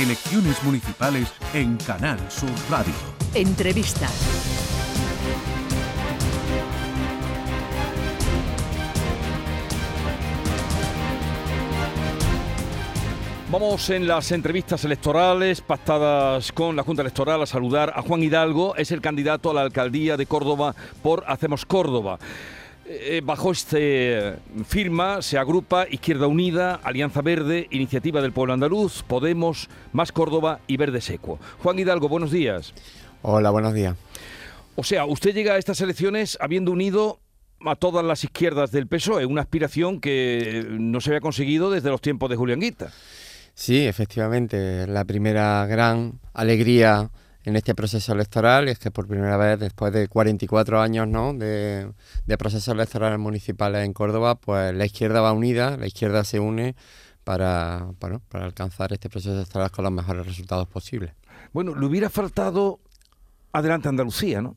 Elecciones municipales en Canal Sur Radio. Entrevista. Vamos en las entrevistas electorales pactadas con la Junta Electoral a saludar a Juan Hidalgo, es el candidato a la alcaldía de Córdoba por Hacemos Córdoba. Eh, bajo este firma se agrupa Izquierda Unida, Alianza Verde, Iniciativa del Pueblo Andaluz, Podemos, Más Córdoba y Verde Seco. Juan Hidalgo, buenos días. Hola, buenos días. O sea, usted llega a estas elecciones habiendo unido a todas las izquierdas del PSOE, una aspiración que no se había conseguido desde los tiempos de Julián Guita. Sí, efectivamente, la primera gran alegría en este proceso electoral es que por primera vez después de 44 años ¿no? de, de procesos electorales municipales en Córdoba, pues la izquierda va unida, la izquierda se une para, bueno, para alcanzar este proceso electoral con los mejores resultados posibles. Bueno, le hubiera faltado adelante Andalucía, ¿no?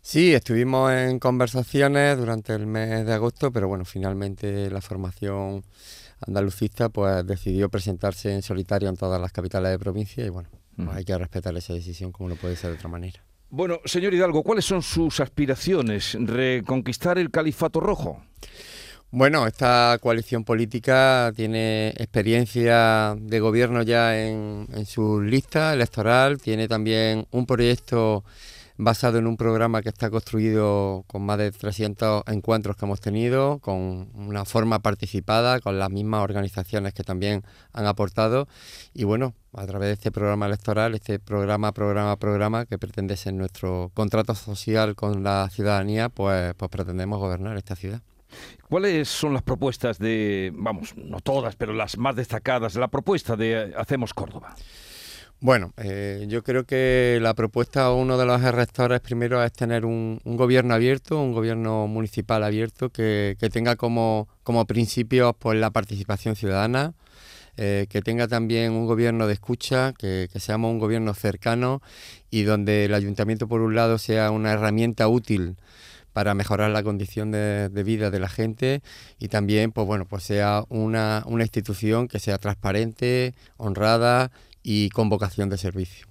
Sí, estuvimos en conversaciones durante el mes de agosto, pero bueno, finalmente la formación andalucista pues decidió presentarse en solitario en todas las capitales de provincia y bueno, pues hay que respetar esa decisión como no puede ser de otra manera. Bueno, señor Hidalgo, ¿cuáles son sus aspiraciones? ¿Reconquistar el califato rojo? Bueno, esta coalición política tiene experiencia de gobierno ya en, en su lista electoral, tiene también un proyecto basado en un programa que está construido con más de 300 encuentros que hemos tenido, con una forma participada, con las mismas organizaciones que también han aportado. Y bueno, a través de este programa electoral, este programa, programa, programa, que pretende ser nuestro contrato social con la ciudadanía, pues, pues pretendemos gobernar esta ciudad. ¿Cuáles son las propuestas de, vamos, no todas, pero las más destacadas, la propuesta de Hacemos Córdoba? Bueno, eh, yo creo que la propuesta uno de los rectores primero es tener un, un gobierno abierto, un gobierno municipal abierto que, que tenga como, como principios pues, la participación ciudadana, eh, que tenga también un gobierno de escucha, que, que, seamos un gobierno cercano y donde el ayuntamiento por un lado sea una herramienta útil para mejorar la condición de, de, vida de la gente y también pues bueno pues sea una, una institución que sea transparente, honrada y con vocación de servicio.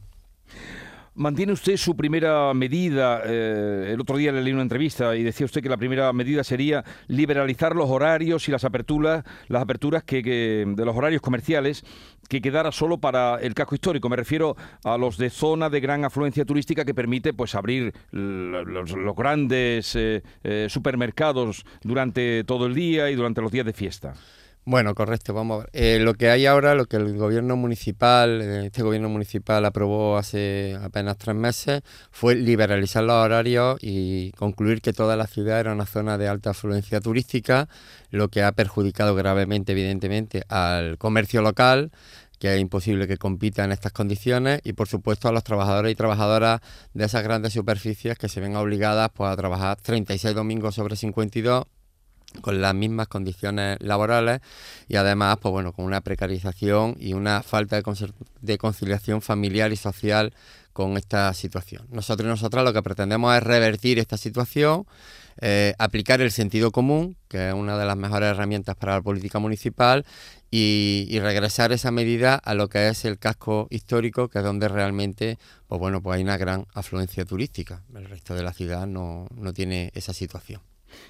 ¿Mantiene usted su primera medida? Eh, el otro día le leí una entrevista y decía usted que la primera medida sería liberalizar los horarios y las aperturas, las aperturas que, que, de los horarios comerciales que quedara solo para el casco histórico. Me refiero a los de zona de gran afluencia turística que permite pues abrir los, grandes eh, eh, supermercados durante todo el día y durante los días de fiesta. Bueno, correcto, vamos a ver. Eh, lo que hay ahora, lo que el gobierno municipal, este gobierno municipal aprobó hace apenas tres meses, fue liberalizar los horarios y concluir que toda la ciudad era una zona de alta afluencia turística, lo que ha perjudicado gravemente, evidentemente, al comercio local, que es imposible que compita en estas condiciones y por supuesto a los trabajadores y trabajadoras de esas grandes superficies que se ven obligadas pues, a trabajar 36 domingos sobre 52 con las mismas condiciones laborales y además pues bueno con una precarización y una falta de, de conciliación familiar y social con esta situación. Nosotros y nosotras lo que pretendemos es revertir esta situación, eh, aplicar el sentido común, que es una de las mejores herramientas para la política municipal, y, y, regresar esa medida a lo que es el casco histórico, que es donde realmente pues bueno, pues hay una gran afluencia turística. El resto de la ciudad no, no tiene esa situación.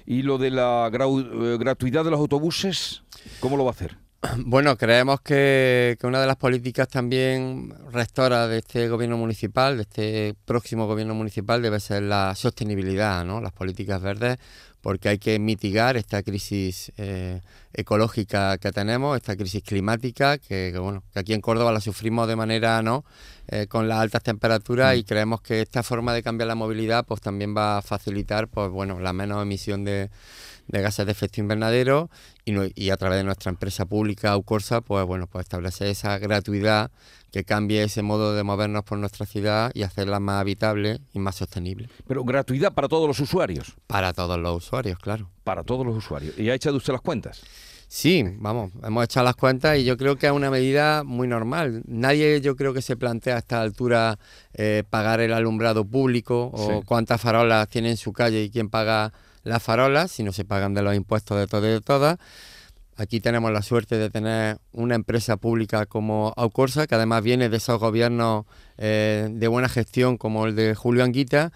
¿Y lo de la grau gratuidad de los autobuses, cómo lo va a hacer? Bueno, creemos que, una de las políticas también rectoras de este gobierno municipal, de este próximo gobierno municipal, debe ser la sostenibilidad, ¿no? Las políticas verdes, porque hay que mitigar esta crisis eh, ecológica que tenemos, esta crisis climática, que, que, bueno, que aquí en Córdoba la sufrimos de manera, ¿no? Eh, con las altas temperaturas mm. y creemos que esta forma de cambiar la movilidad, pues también va a facilitar, pues bueno, la menos emisión de de gases de efecto invernadero y, no, y, a través de nuestra empresa pública Ucorsa, pues bueno, pues establecer esa gratuidad que cambie ese modo de movernos por nuestra ciudad y hacerla más habitable y más sostenible. Pero gratuidad para todos los usuarios. Para todos los usuarios, claro. Para todos los usuarios. ¿Y ha echado usted las cuentas? Sí, vamos, hemos echado las cuentas y yo creo que es una medida muy normal. Nadie yo creo que se plantea a esta altura eh, pagar el alumbrado público o sí. cuántas farolas tiene en su calle y quién paga las farolas, si no se pagan de los impuestos de todo y de todas. Aquí tenemos la suerte de tener una empresa pública como Aucorsa, que además viene de esos gobiernos eh, de buena gestión como el de Julio Anguita.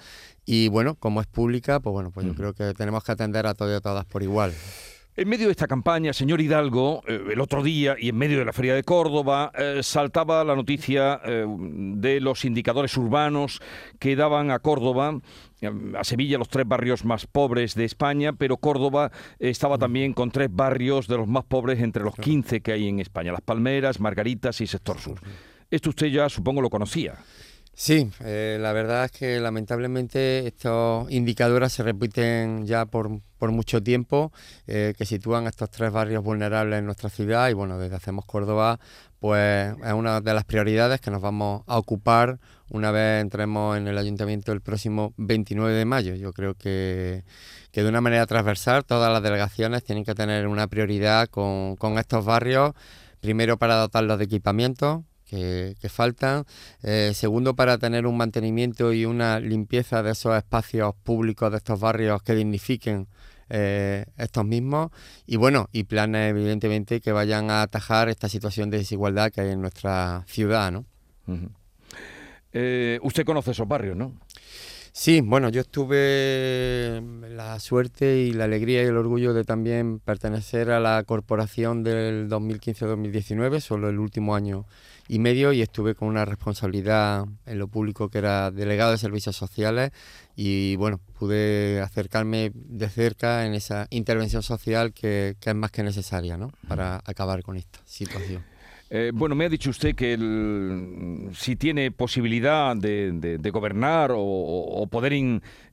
Y bueno, como es pública, pues bueno, pues yo creo que tenemos que atender a todos y a todas por igual. En medio de esta campaña, señor Hidalgo, eh, el otro día y en medio de la Feria de Córdoba, eh, saltaba la noticia eh, de los indicadores urbanos que daban a Córdoba, a Sevilla, los tres barrios más pobres de España, pero Córdoba estaba también con tres barrios de los más pobres entre los 15 que hay en España, Las Palmeras, Margaritas y Sector Sur. Esto usted ya supongo lo conocía. Sí, eh, la verdad es que lamentablemente estos indicadores se repiten ya por, mucho tiempo, eh, que sitúan estos tres barrios vulnerables en nuestra ciudad y bueno, desde Hacemos Córdoba pues es una de las prioridades que nos vamos a ocupar una vez entremos en el ayuntamiento el próximo 29 de mayo. Yo creo que, que de una manera transversal todas las delegaciones tienen que tener una prioridad con, con estos barrios, primero para dotarlos de equipamiento, que, faltan. Eh, segundo, para tener un mantenimiento y una limpieza de esos espacios públicos de estos barrios que dignifiquen eh, estos mismos. Y bueno, y planes evidentemente que vayan a atajar esta situación de desigualdad que hay en nuestra ciudad. ¿no? Eh, usted conoce esos barrios, ¿no? Sí, bueno, yo tuve la suerte y la alegría y el orgullo de también pertenecer a la corporación del 2015-2019, solo el último año y medio, y estuve con una responsabilidad en lo público que era delegado de servicios sociales y bueno, pude acercarme de cerca en esa intervención social que, que es más que necesaria ¿no? para acabar con esta situación. Eh, bueno, me ha dicho usted que si tiene posibilidad de, gobernar o, poder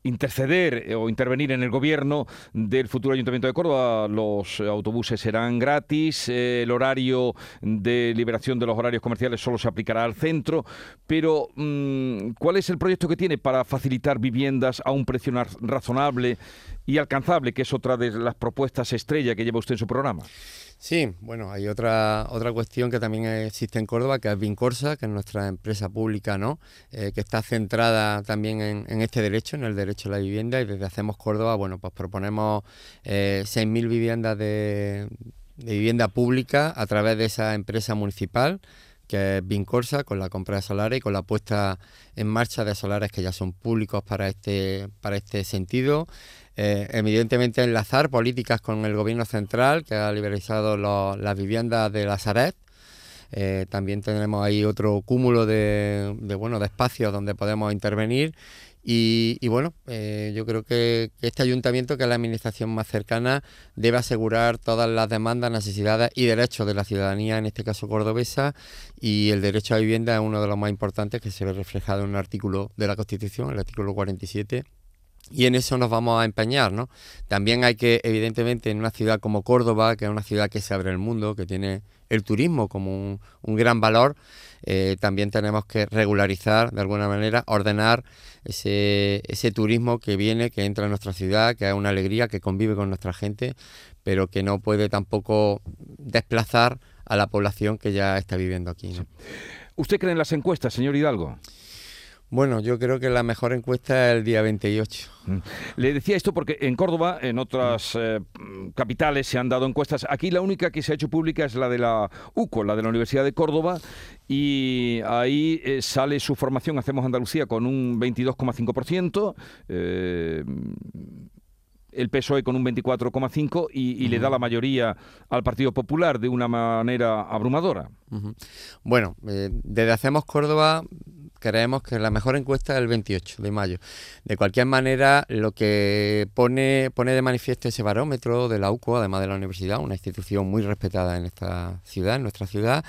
interceder eh, o intervenir en el gobierno del futuro Ayuntamiento de Córdoba, los autobuses serán gratis, eh, el horario de liberación de los horarios comerciales solo se aplicará al centro, pero mm, ¿cuál es el proyecto que tiene para facilitar viviendas a un precio razonable y alcanzable, que es otra de las propuestas estrella que lleva usted en su programa? Sí, bueno, hay otra otra cuestión que también existe en Córdoba, que es Vincorsa, que es nuestra empresa pública, ¿no? Eh, que está centrada también en, este derecho, en el derecho a la vivienda, y desde Hacemos Córdoba, bueno, pues proponemos eh, 6.000 viviendas de, vivienda pública a través de esa empresa municipal que es Vincorsa, con la compra de solares y con la puesta en marcha de solares que ya son públicos para este, para este sentido. Eh, evidentemente enlazar políticas con el gobierno central que ha liberalizado las viviendas de la Saret. Eh, también tenemos ahí otro cúmulo de, bueno, de espacios donde podemos intervenir y, bueno, eh, yo creo que, este ayuntamiento, que es la administración más cercana, debe asegurar todas las demandas, necesidades y derechos de la ciudadanía, en este caso cordobesa, y el derecho a vivienda es uno de los más importantes que se ve reflejado en un artículo de la Constitución, el artículo 47 y en eso nos vamos a empeñar, ¿no? También hay que, evidentemente, en una ciudad como Córdoba, que es una ciudad que se abre al mundo, que tiene el turismo como un, gran valor, eh, también tenemos que regularizar, de alguna manera, ordenar ese, ese turismo que viene, que entra en nuestra ciudad, que es una alegría, que convive con nuestra gente, pero que no puede tampoco desplazar a la población que ya está viviendo aquí. ¿Usted cree en las encuestas, señor Hidalgo? Bueno, yo creo que la mejor encuesta es el día 28. Mm. Le decía esto porque en Córdoba, en otras eh, capitales se han dado encuestas. Aquí la única que se ha hecho pública es la de la UCO, la de la Universidad de Córdoba, y ahí eh, sale su formación, Hacemos Andalucía, con un 22,5%. Eh, el PSOE con un 24,5 y, y le da la mayoría al Partido Popular de una manera abrumadora. Bueno, desde Hacemos Córdoba creemos que la mejor encuesta es el 28 de mayo. De cualquier manera, lo que pone, pone de manifiesto ese barómetro de la UCO, además de la universidad, una institución muy respetada en esta ciudad, en nuestra ciudad,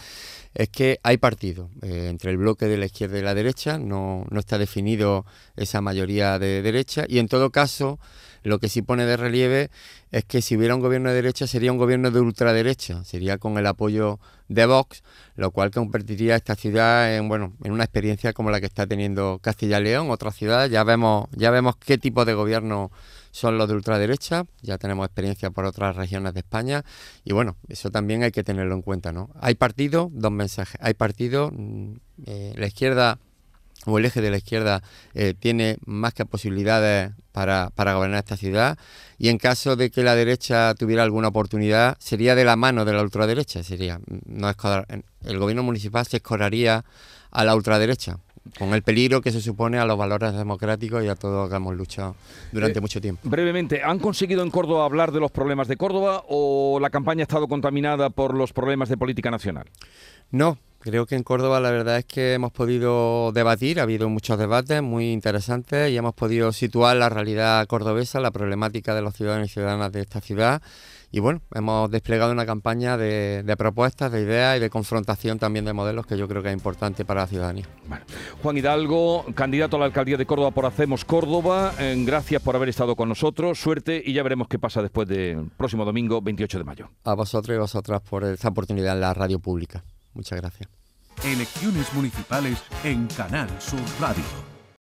es que hay partido eh, entre el bloque de la izquierda y la derecha, no, no está definido esa mayoría de derecha y en todo caso lo que sí pone de relieve es que si hubiera un gobierno de derecha sería un gobierno de ultraderecha, sería con el apoyo de Vox, lo cual convertiría esta ciudad en bueno, en una experiencia como la que está teniendo Castilla y León, otra ciudad, ya vemos ya vemos qué tipo de gobierno son los de ultraderecha, ya tenemos experiencia por otras regiones de España y bueno, eso también hay que tenerlo en cuenta, ¿no? Hay partido, dos mensajes, hay partido, mm, eh, la izquierda o el eje de la izquierda eh, tiene más que posibilidades para, para, gobernar esta ciudad y en caso de que la derecha tuviera alguna oportunidad sería de la mano de la ultraderecha, sería no el gobierno municipal se escoraría a la ultraderecha con el peligro que se supone a los valores democráticos y a todo lo que hemos luchado durante eh, mucho tiempo. Brevemente, ¿han conseguido en Córdoba hablar de los problemas de Córdoba o la campaña ha estado contaminada por los problemas de política nacional? No, Creo que en Córdoba la verdad es que hemos podido debatir, ha habido muchos debates muy interesantes y hemos podido situar la realidad cordobesa, la problemática de los ciudadanos y ciudadanas de esta ciudad. Y bueno, hemos desplegado una campaña de, propuestas, de ideas y de confrontación también de modelos que yo creo que es importante para la ciudadanía. Juan Hidalgo, candidato a la alcaldía de Córdoba por Hacemos Córdoba, eh, gracias por haber estado con nosotros, suerte y ya veremos qué pasa después del próximo domingo 28 de mayo. A vosotros y vosotras por esta oportunidad en la radio pública. Muchas gracias. Elecciones municipales en Canal Sur Radio.